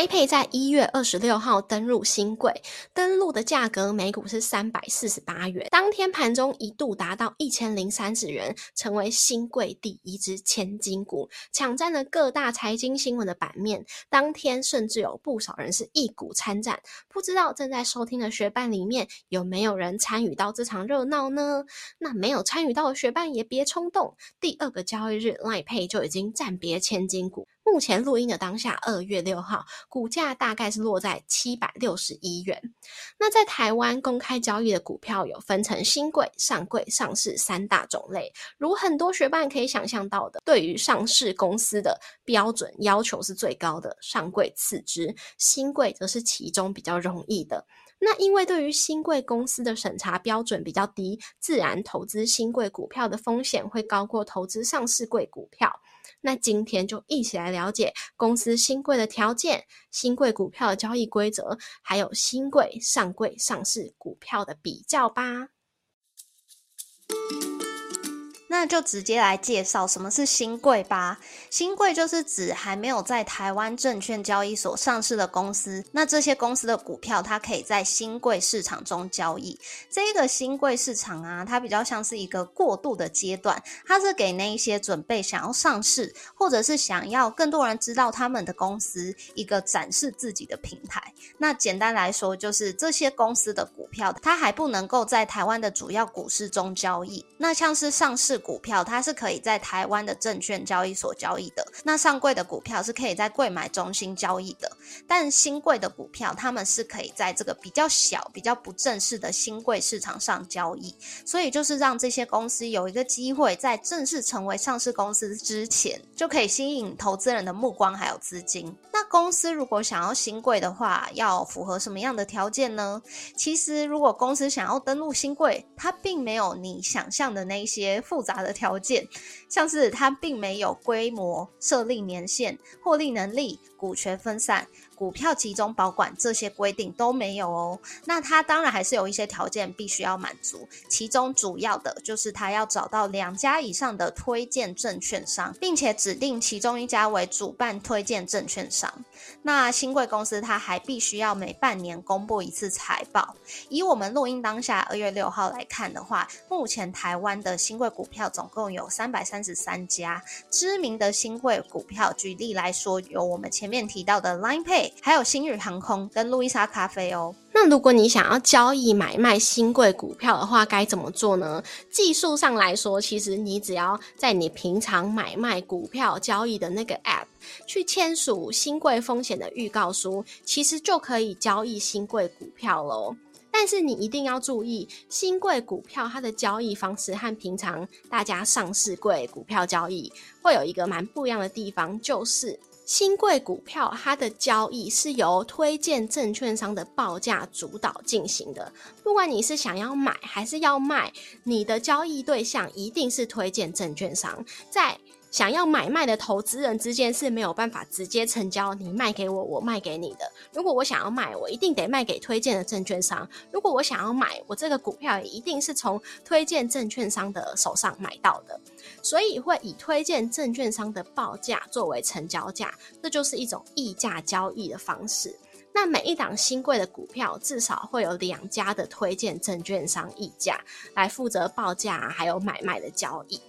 Ap 在一月二十六号登入新贵，登录的价格每股是三百四十八元，当天盘中一度达到一千零三十元，成为新贵第一只千金股，抢占了各大财经新闻的版面。当天甚至有不少人是一股参战，不知道正在收听的学伴里面有没有人参与到这场热闹呢？那没有参与到的学伴也别冲动，第二个交易日 iPay 就已经暂别千金股。目前录音的当下，二月六号，股价大概是落在七百六十一元。那在台湾公开交易的股票有分成新贵、上柜、上市三大种类。如很多学伴可以想象到的，对于上市公司的标准要求是最高的，上柜次之，新贵则是其中比较容易的。那因为对于新贵公司的审查标准比较低，自然投资新贵股票的风险会高过投资上市贵股票。那今天就一起来了解公司新贵的条件、新贵股票的交易规则，还有新贵上柜上市股票的比较吧。那就直接来介绍什么是新贵吧。新贵就是指还没有在台湾证券交易所上市的公司，那这些公司的股票它可以在新贵市场中交易。这个新贵市场啊，它比较像是一个过渡的阶段，它是给那一些准备想要上市，或者是想要更多人知道他们的公司一个展示自己的平台。那简单来说，就是这些公司的股票它还不能够在台湾的主要股市中交易。那像是上市。股股票它是可以在台湾的证券交易所交易的，那上柜的股票是可以在柜买中心交易的，但新贵的股票他们是可以在这个比较小、比较不正式的新贵市场上交易，所以就是让这些公司有一个机会在正式成为上市公司之前，就可以吸引投资人的目光还有资金。那公司如果想要新贵的话，要符合什么样的条件呢？其实如果公司想要登录新贵，它并没有你想象的那些复杂。的条件，像是它并没有规模、设立年限、获利能力、股权分散。股票集中保管这些规定都没有哦，那它当然还是有一些条件必须要满足，其中主要的就是它要找到两家以上的推荐证券商，并且指定其中一家为主办推荐证券商。那新贵公司它还必须要每半年公布一次财报。以我们录音当下二月六号来看的话，目前台湾的新贵股票总共有三百三十三家，知名的新贵股票，举例来说，有我们前面提到的 Line Pay。还有新宇航空跟路易莎咖啡哦。那如果你想要交易买卖新贵股票的话，该怎么做呢？技术上来说，其实你只要在你平常买卖股票交易的那个 App 去签署新贵风险的预告书，其实就可以交易新贵股票喽。但是你一定要注意，新贵股票它的交易方式和平常大家上市贵股票交易会有一个蛮不一样的地方，就是。新贵股票，它的交易是由推荐证券商的报价主导进行的。不管你是想要买还是要卖，你的交易对象一定是推荐证券商。在想要买卖的投资人之间是没有办法直接成交，你卖给我，我卖给你的。如果我想要卖，我一定得卖给推荐的证券商；如果我想要买，我这个股票也一定是从推荐证券商的手上买到的。所以会以推荐证券商的报价作为成交价，这就是一种溢价交易的方式。那每一档新贵的股票至少会有两家的推荐证券商溢价来负责报价还有买卖的交易。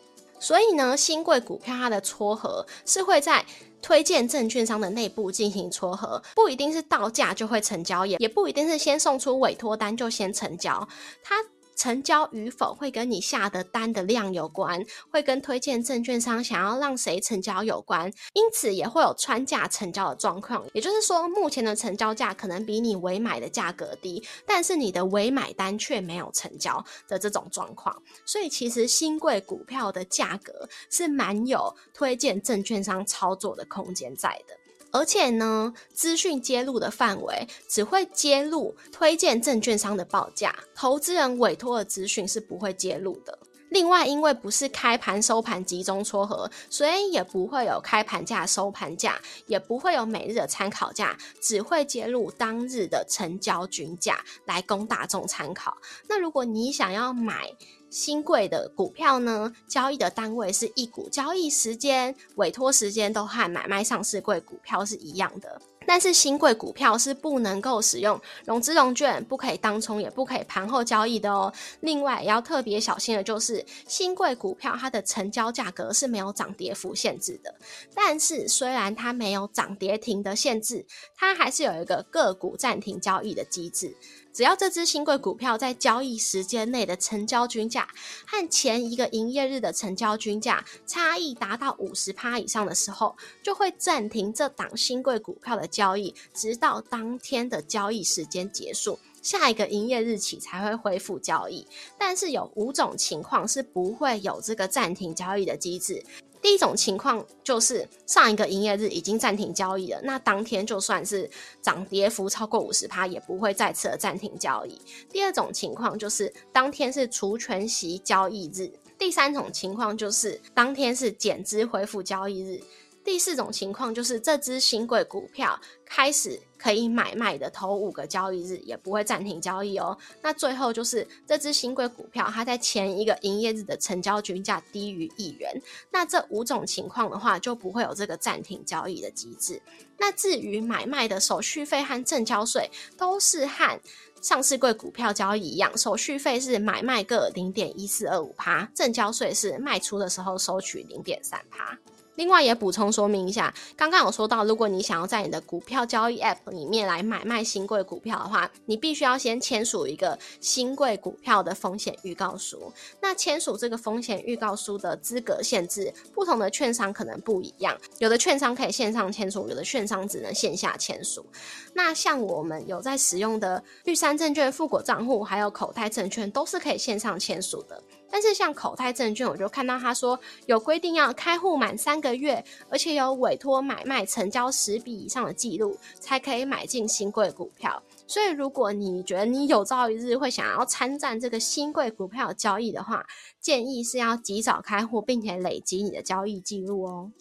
所以呢，新贵股票它的撮合是会在推荐证券商的内部进行撮合，不一定是到价就会成交，也也不一定是先送出委托单就先成交，它。成交与否会跟你下的单的量有关，会跟推荐证券商想要让谁成交有关，因此也会有穿价成交的状况。也就是说，目前的成交价可能比你委买的价格低，但是你的委买单却没有成交的这种状况。所以，其实新贵股票的价格是蛮有推荐证券商操作的空间在的。而且呢，资讯揭露的范围只会揭露推荐证券商的报价，投资人委托的资讯是不会揭露的。另外，因为不是开盘收盘集中撮合，所以也不会有开盘价、收盘价，也不会有每日的参考价，只会揭露当日的成交均价来供大众参考。那如果你想要买新贵的股票呢，交易的单位是一股，交易时间、委托时间都和买卖上市贵股票是一样的。但是新贵股票是不能够使用融资融券，不可以当冲，也不可以盘后交易的哦。另外要特别小心的就是新贵股票它的成交价格是没有涨跌幅限制的。但是虽然它没有涨跌停的限制，它还是有一个个股暂停交易的机制。只要这只新贵股票在交易时间内的成交均价和前一个营业日的成交均价差异达到五十趴以上的时候，就会暂停这档新贵股票的交易，直到当天的交易时间结束，下一个营业日起才会恢复交易。但是有五种情况是不会有这个暂停交易的机制。第一种情况就是上一个营业日已经暂停交易了，那当天就算是涨跌幅超过五十趴，也不会再次的暂停交易。第二种情况就是当天是除权息交易日。第三种情况就是当天是减资恢复交易日。第四种情况就是这只新贵股票开始可以买卖的头五个交易日也不会暂停交易哦。那最后就是这只新贵股票它在前一个营业日的成交均价低于一元，那这五种情况的话就不会有这个暂停交易的机制。那至于买卖的手续费和证交税都是和上市贵股票交易一样，手续费是买卖各零点一四二五趴，证交税是卖出的时候收取零点三趴。另外也补充说明一下，刚刚有说到，如果你想要在你的股票交易 App 里面来买卖新贵股票的话，你必须要先签署一个新贵股票的风险预告书。那签署这个风险预告书的资格限制，不同的券商可能不一样，有的券商可以线上签署，有的券商只能线下签署。那像我们有在使用的玉山证券富国账户，还有口袋证券，都是可以线上签署的。但是像口袋证券，我就看到他说有规定要开户满三个月，而且有委托买卖成交十笔以上的记录，才可以买进新贵股票。所以如果你觉得你有朝一日会想要参战这个新贵股票交易的话，建议是要及早开户，并且累积你的交易记录哦。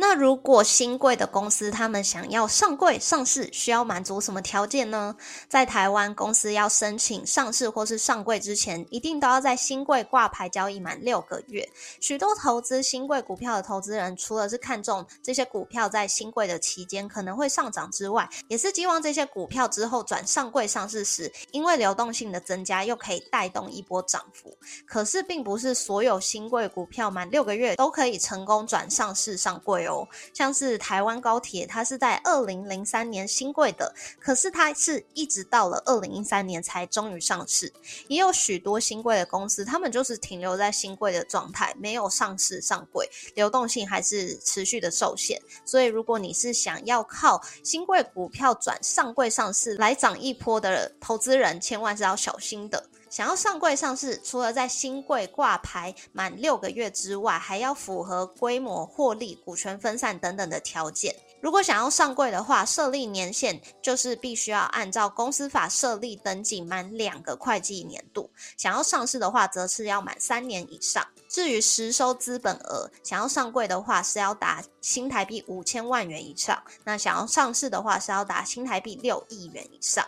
那如果新贵的公司他们想要上柜上市，需要满足什么条件呢？在台湾，公司要申请上市或是上柜之前，一定都要在新贵挂牌交易满六个月。许多投资新贵股票的投资人，除了是看中这些股票在新贵的期间可能会上涨之外，也是希望这些股票之后转上柜上市时，因为流动性的增加，又可以带动一波涨幅。可是，并不是所有新贵股票满六个月都可以成功转上市上柜。像是台湾高铁，它是在二零零三年新贵的，可是它是一直到了二零一三年才终于上市。也有许多新贵的公司，他们就是停留在新贵的状态，没有上市上柜，流动性还是持续的受限。所以，如果你是想要靠新贵股票转上柜上市来涨一波的投资人，千万是要小心的。想要上柜上市，除了在新柜挂牌满六个月之外，还要符合规模、获利、股权分散等等的条件。如果想要上柜的话，设立年限就是必须要按照公司法设立登记满两个会计年度；想要上市的话，则是要满三年以上。至于实收资本额，想要上柜的话是要达新台币五千万元以上；那想要上市的话是要达新台币六亿元以上。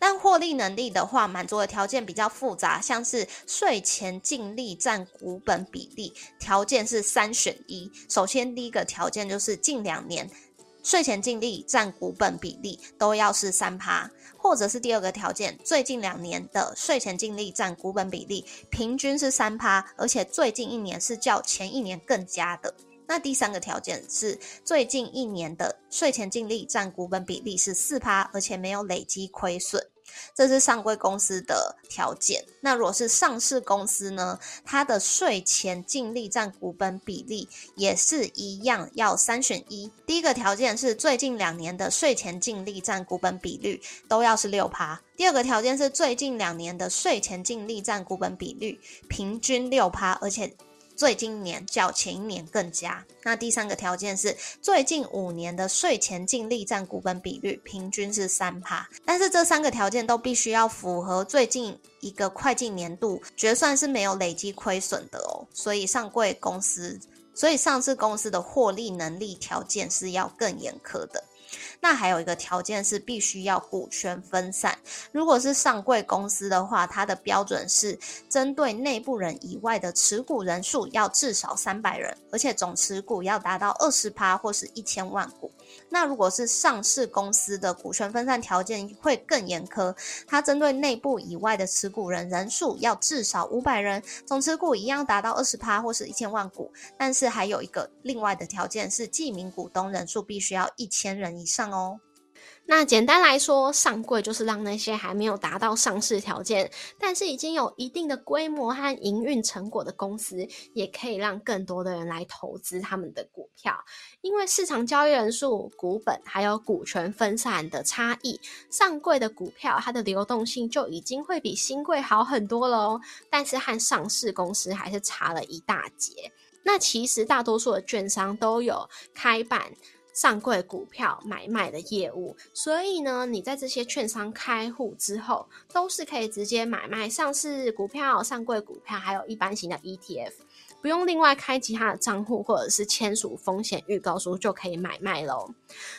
但获利能力的话，满足的条件比较复杂，像是税前净利占股本比例，条件是三选一。首先，第一个条件就是近两年税前净利占股本比例都要是三趴，或者是第二个条件，最近两年的税前净利占股本比例平均是三趴，而且最近一年是较前一年更加的。那第三个条件是最近一年的税前净利占股本比例是四趴，而且没有累积亏损。这是上柜公司的条件。那如果是上市公司呢？它的税前净利占股本比例也是一样，要三选一。第一个条件是最近两年的税前净利占股本比率都要是六趴。第二个条件是最近两年的税前净利占股本比率平均六趴，而且。最近年较前一年更佳。那第三个条件是最近五年的税前净利占股本比率平均是三趴，但是这三个条件都必须要符合最近一个会计年度决算是没有累积亏损的哦。所以上柜公司，所以上市公司的获利能力条件是要更严苛的。那还有一个条件是必须要股权分散。如果是上柜公司的话，它的标准是针对内部人以外的持股人数要至少三百人，而且总持股要达到二十趴或是一千万股。那如果是上市公司的股权分散条件会更严苛，它针对内部以外的持股人人数要至少五百人，总持股一样达到二十趴或是一千万股。但是还有一个另外的条件是，记名股东人数必须要一千人以上哦。那简单来说，上柜就是让那些还没有达到上市条件，但是已经有一定的规模和营运成果的公司，也可以让更多的人来投资他们的股票。因为市场交易人数、股本还有股权分散的差异，上柜的股票它的流动性就已经会比新柜好很多喽。但是和上市公司还是差了一大截。那其实大多数的券商都有开办。上柜股票买卖的业务，所以呢，你在这些券商开户之后，都是可以直接买卖上市股票、上柜股票，还有一般型的 ETF，不用另外开其他的账户或者是签署风险预告书就可以买卖喽。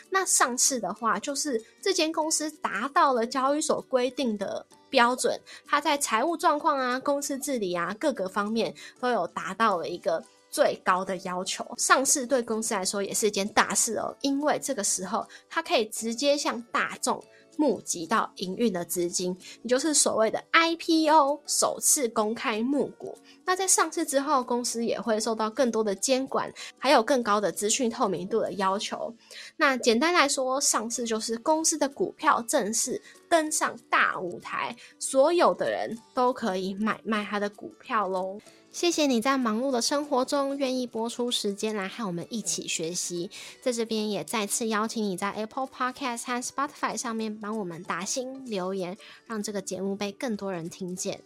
那上市的话，就是这间公司达到了交易所规定的标准，它在财务状况啊、公司治理啊各个方面都有达到了一个。最高的要求，上市对公司来说也是一件大事哦，因为这个时候它可以直接向大众募集到营运的资金，也就是所谓的 IPO 首次公开募股。那在上市之后，公司也会受到更多的监管，还有更高的资讯透明度的要求。那简单来说，上市就是公司的股票正式登上大舞台，所有的人都可以买卖他的股票喽。谢谢你在忙碌的生活中愿意播出时间来和我们一起学习，在这边也再次邀请你在 Apple Podcast 和 Spotify 上面帮我们打新留言，让这个节目被更多人听见。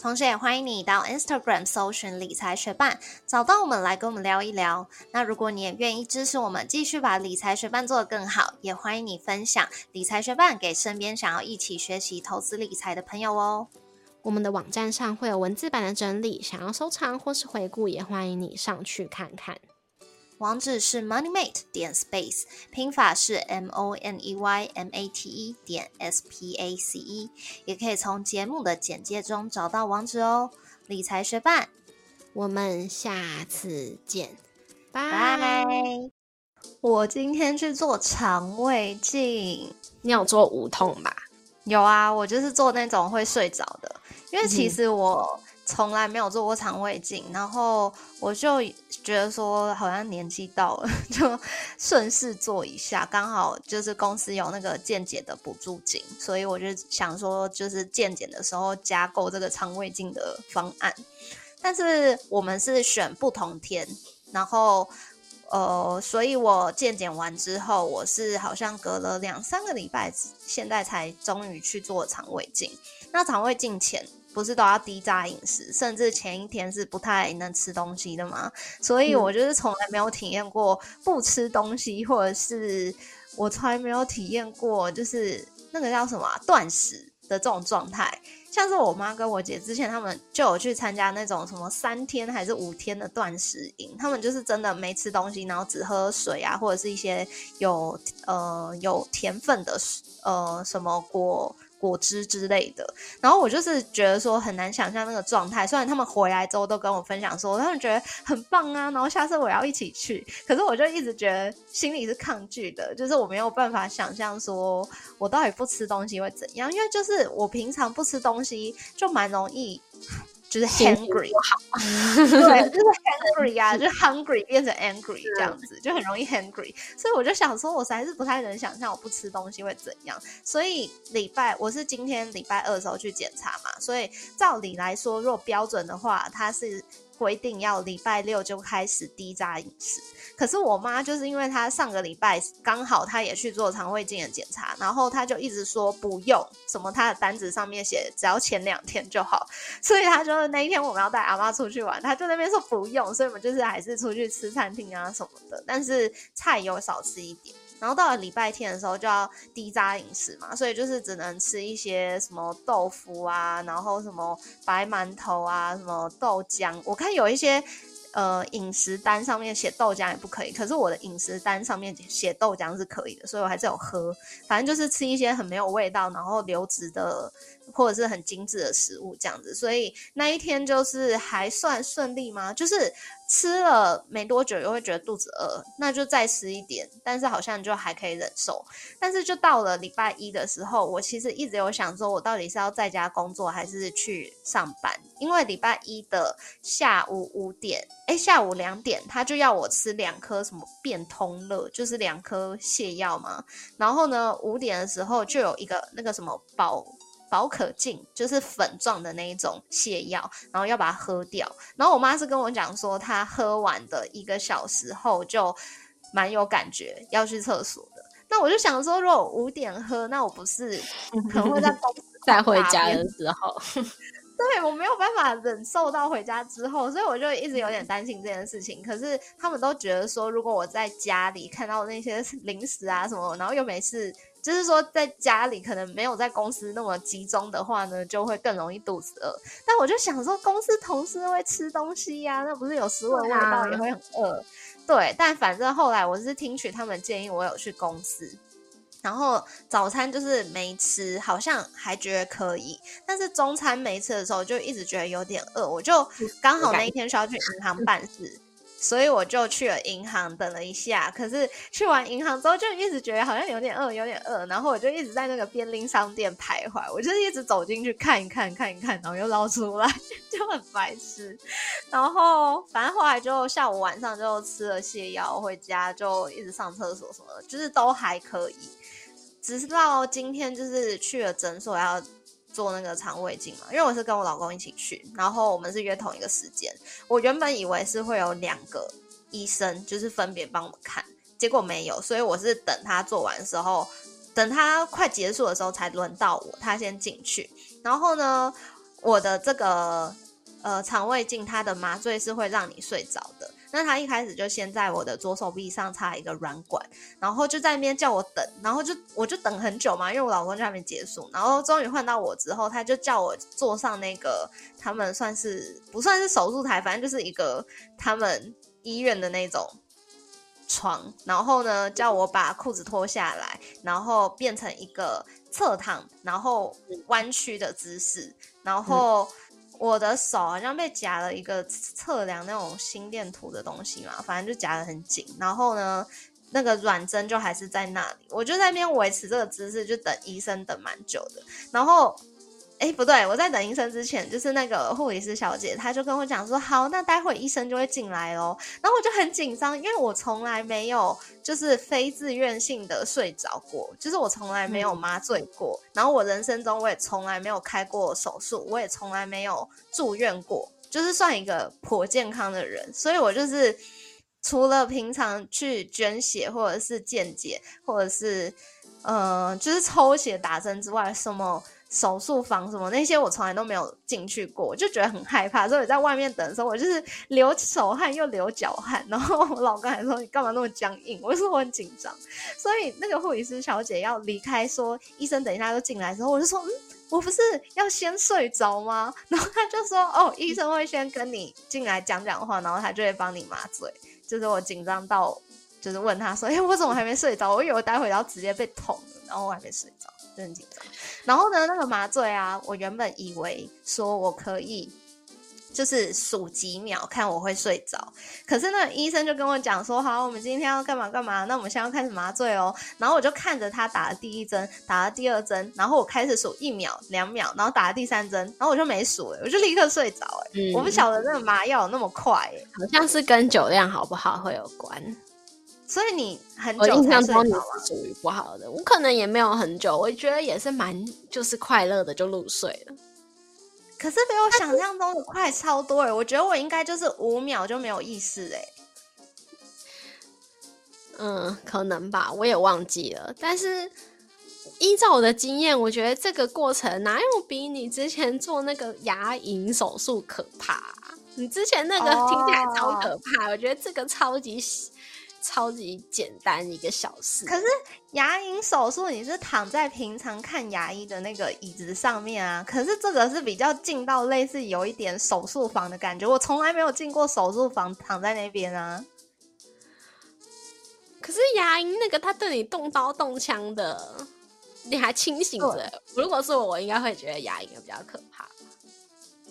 同时也欢迎你到 Instagram 搜寻理财学伴，找到我们来跟我们聊一聊。那如果你也愿意支持我们，继续把理财学伴做得更好，也欢迎你分享理财学伴给身边想要一起学习投资理财的朋友哦。我们的网站上会有文字版的整理，想要收藏或是回顾，也欢迎你上去看看。网址是 moneymate 点 space，拼法是 m o n e y m a t e 点 s p a c e，也可以从节目的简介中找到网址哦。理财学伴，我们下次见，拜。我今天去做肠胃镜，你有做无痛吧？有啊，我就是做那种会睡着的。因为其实我从来没有做过肠胃镜，然后我就觉得说好像年纪到了，就顺势做一下。刚好就是公司有那个健检的补助金，所以我就想说，就是健检的时候加购这个肠胃镜的方案。但是我们是选不同天，然后呃，所以我健检完之后，我是好像隔了两三个礼拜，现在才终于去做肠胃镜。那肠胃镜前。不是都要低渣饮食，甚至前一天是不太能吃东西的吗？所以我就是从来没有体验过不吃东西，或者是我从来没有体验过就是那个叫什么断食的这种状态。像是我妈跟我姐之前他们就有去参加那种什么三天还是五天的断食营，他们就是真的没吃东西，然后只喝水啊，或者是一些有呃有甜分的呃什么果。果汁之类的，然后我就是觉得说很难想象那个状态。虽然他们回来之后都跟我分享说，他们觉得很棒啊，然后下次我要一起去。可是我就一直觉得心里是抗拒的，就是我没有办法想象说我到底不吃东西会怎样，因为就是我平常不吃东西就蛮容易。就是 hungry，对，就是 hungry 啊，就是 hungry 变成 angry 这样子，就很容易 hungry。所以我就想说，我实在是不太能想象我不吃东西会怎样。所以礼拜我是今天礼拜二的时候去检查嘛，所以照理来说，如果标准的话，它是规定要礼拜六就开始低渣饮食。可是我妈就是因为她上个礼拜刚好她也去做肠胃镜的检查，然后她就一直说不用，什么她的单子上面写只要前两天就好，所以她就那一天我们要带阿妈出去玩，她就那边说不用，所以我们就是还是出去吃餐厅啊什么的，但是菜有少吃一点。然后到了礼拜天的时候就要低渣饮食嘛，所以就是只能吃一些什么豆腐啊，然后什么白馒头啊，什么豆浆。我看有一些。呃，饮食单上面写豆浆也不可以，可是我的饮食单上面写豆浆是可以的，所以我还是有喝。反正就是吃一些很没有味道，然后流质的或者是很精致的食物这样子，所以那一天就是还算顺利吗？就是。吃了没多久又会觉得肚子饿，那就再吃一点，但是好像就还可以忍受。但是就到了礼拜一的时候，我其实一直有想说，我到底是要在家工作还是去上班？因为礼拜一的下午五点，哎，下午两点他就要我吃两颗什么变通乐，就是两颗泻药嘛。然后呢，五点的时候就有一个那个什么保。宝可净就是粉状的那一种泻药，然后要把它喝掉。然后我妈是跟我讲说，她喝完的一个小时后就蛮有感觉，要去厕所的。那我就想说，如果五点喝，那我不是可能会在公司 再回家的时候，对我没有办法忍受到回家之后，所以我就一直有点担心这件事情。可是他们都觉得说，如果我在家里看到那些 零食啊什么，然后又没事。就是说，在家里可能没有在公司那么集中的话呢，就会更容易肚子饿。但我就想说，公司同事会吃东西呀，那不是有食物的味道也会很饿。对，但反正后来我是听取他们建议，我有去公司，然后早餐就是没吃，好像还觉得可以。但是中餐没吃的时候，就一直觉得有点饿。我就刚好那一天需要去银行办事。所以我就去了银行等了一下，可是去完银行之后就一直觉得好像有点饿，有点饿，然后我就一直在那个便利商店徘徊，我就是一直走进去看一看，看一看，然后又捞出来，就很白痴。然后反正后来就下午晚上就吃了泻药，回家就一直上厕所什么的，就是都还可以。直到今天就是去了诊所要。做那个肠胃镜嘛，因为我是跟我老公一起去，然后我们是约同一个时间。我原本以为是会有两个医生，就是分别帮我们看，结果没有，所以我是等他做完的时候，等他快结束的时候才轮到我，他先进去。然后呢，我的这个呃肠胃镜，它的麻醉是会让你睡着的。那他一开始就先在我的左手臂上插一个软管，然后就在那边叫我等，然后就我就等很久嘛，因为我老公就还没结束，然后终于换到我之后，他就叫我坐上那个他们算是不算是手术台，反正就是一个他们医院的那种床，然后呢叫我把裤子脱下来，然后变成一个侧躺，然后弯曲的姿势，然后。我的手好像被夹了一个测量那种心电图的东西嘛，反正就夹得很紧。然后呢，那个软针就还是在那里，我就在那边维持这个姿势，就等医生等蛮久的。然后。哎，不对，我在等医生之前，就是那个护理师小姐，她就跟我讲说，好，那待会医生就会进来哦。然后我就很紧张，因为我从来没有就是非自愿性的睡着过，就是我从来没有麻醉过，然后我人生中我也从来没有开过手术，我也从来没有住院过，就是算一个颇健康的人，所以我就是除了平常去捐血或者是健检，或者是呃，就是抽血打针之外，什么。手术房什么那些我从来都没有进去过，我就觉得很害怕。所以在外面等的时候，我就是流手汗又流脚汗。然后我老公还说：“你干嘛那么僵硬？”我说：“我很紧张。”所以那个护理师小姐要离开，说医生等一下就进来的时候，我就说：“嗯，我不是要先睡着吗？” 然后他就说：“哦，医生会先跟你进来讲讲话，然后他就会帮你麻醉。”就是我紧张到，就是问他说：“哎，我怎么还没睡着？我以为待会要直接被捅了，然后我还没睡着。”很紧张，然后呢，那个麻醉啊，我原本以为说我可以就是数几秒看我会睡着，可是那医生就跟我讲说，好，我们今天要干嘛干嘛，那我们现在要开始麻醉哦。然后我就看着他打了第一针，打了第二针，然后我开始数一秒、两秒，然后打了第三针，然后我就没数，我就立刻睡着，哎，我不晓得那个麻药那么快，哎，好像是跟酒量好不好会有关。所以你很久印象中你是属于不好的，我可能也没有很久，我觉得也是蛮就是快乐的就入睡了。可是比我想象中的快超多哎！我觉得我应该就是五秒就没有意识哎。嗯，可能吧，我也忘记了。但是依照我的经验，我觉得这个过程哪有比你之前做那个牙龈手术可怕？你之前那个听起来超可怕，我觉得这个超级。超级简单一个小事，可是牙龈手术你是躺在平常看牙医的那个椅子上面啊，可是这个是比较近到类似有一点手术房的感觉，我从来没有进过手术房，躺在那边啊。可是牙龈那个他对你动刀动枪的，你还清醒着，如果是我，我应该会觉得牙龈比较可怕。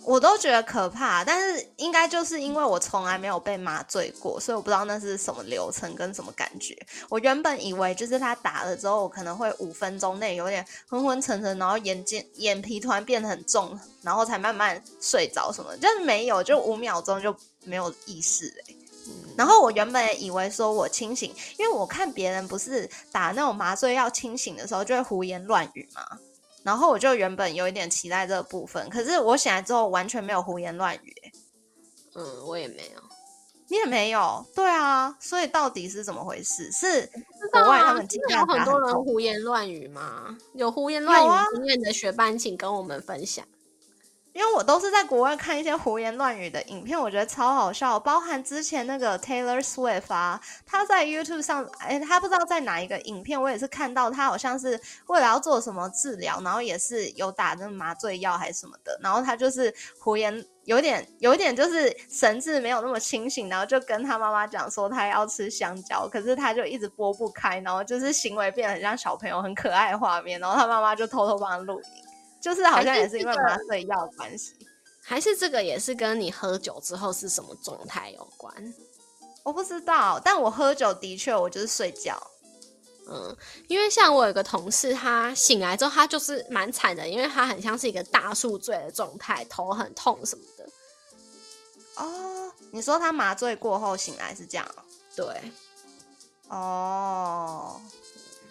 我都觉得可怕，但是应该就是因为我从来没有被麻醉过，所以我不知道那是什么流程跟什么感觉。我原本以为就是他打了之后，我可能会五分钟内有点昏昏沉沉，然后眼睛眼皮突然变得很重，然后才慢慢睡着什么，就是没有，就五秒钟就没有意识哎。然后我原本以为说我清醒，因为我看别人不是打那种麻醉药清醒的时候就会胡言乱语嘛。然后我就原本有一点期待这个部分，可是我醒来之后完全没有胡言乱语。嗯，我也没有，你也没有。对啊，所以到底是怎么回事？是国外他们经常有很多人胡言乱语吗？有胡言乱语经验的学班，请跟我们分享。因为我都是在国外看一些胡言乱语的影片，我觉得超好笑。包含之前那个 Taylor Swift 啊，他在 YouTube 上，哎，他不知道在哪一个影片，我也是看到他好像是为了要做什么治疗，然后也是有打那麻醉药还是什么的，然后他就是胡言，有点有点就是神志没有那么清醒，然后就跟他妈妈讲说他要吃香蕉，可是他就一直拨不开，然后就是行为变得很像小朋友，很可爱画面，然后他妈妈就偷偷帮他录影。就是好像也是因为麻醉药的关系，还是这个也是跟你喝酒之后是什么状态有关？我不知道，但我喝酒的确我就是睡觉。嗯，因为像我有个同事，他醒来之后他就是蛮惨的，因为他很像是一个大宿醉的状态，头很痛什么的。哦，你说他麻醉过后醒来是这样？对。哦。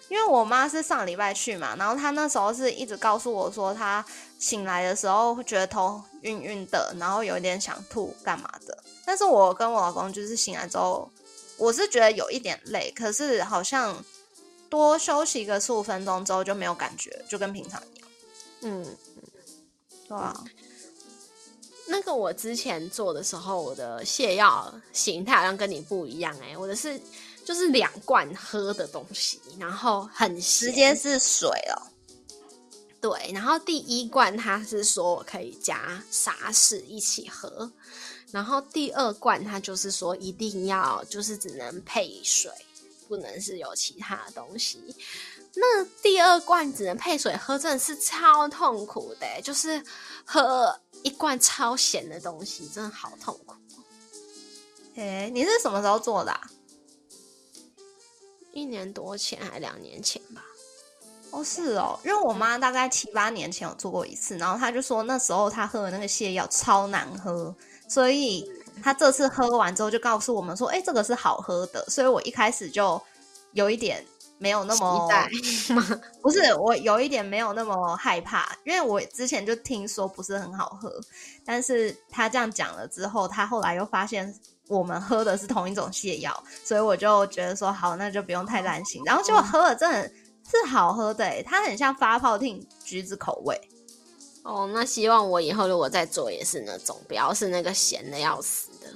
因为我妈是上礼拜去嘛，然后她那时候是一直告诉我说，她醒来的时候会觉得头晕晕的，然后有一点想吐干嘛的。但是我跟我老公就是醒来之后，我是觉得有一点累，可是好像多休息个十五分钟之后就没有感觉，就跟平常一样。嗯嗯，对啊。那个我之前做的时候，我的泻药形态好像跟你不一样哎，我的是。就是两罐喝的东西，然后很直接是水哦。对，然后第一罐他是说我可以加沙士一起喝，然后第二罐他就是说一定要就是只能配水，不能是有其他东西。那第二罐只能配水喝，真的是超痛苦的，就是喝一罐超咸的东西，真的好痛苦。哎，你是什么时候做的？一年多前还两年前吧？哦，是哦，因为我妈大概七八年前有做过一次，然后她就说那时候她喝的那个泻药超难喝，所以她这次喝完之后就告诉我们说：“哎，这个是好喝的。”所以我一开始就有一点没有那么期待，不是我有一点没有那么害怕，因为我之前就听说不是很好喝，但是她这样讲了之后，她后来又发现。我们喝的是同一种泻药，所以我就觉得说好，那就不用太担心。然后结果喝了，真的是好喝的，它很像发泡听橘子口味。哦，那希望我以后如果再做也是那种，不要是那个咸的要死的。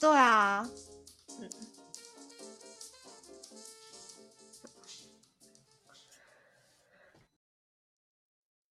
对啊，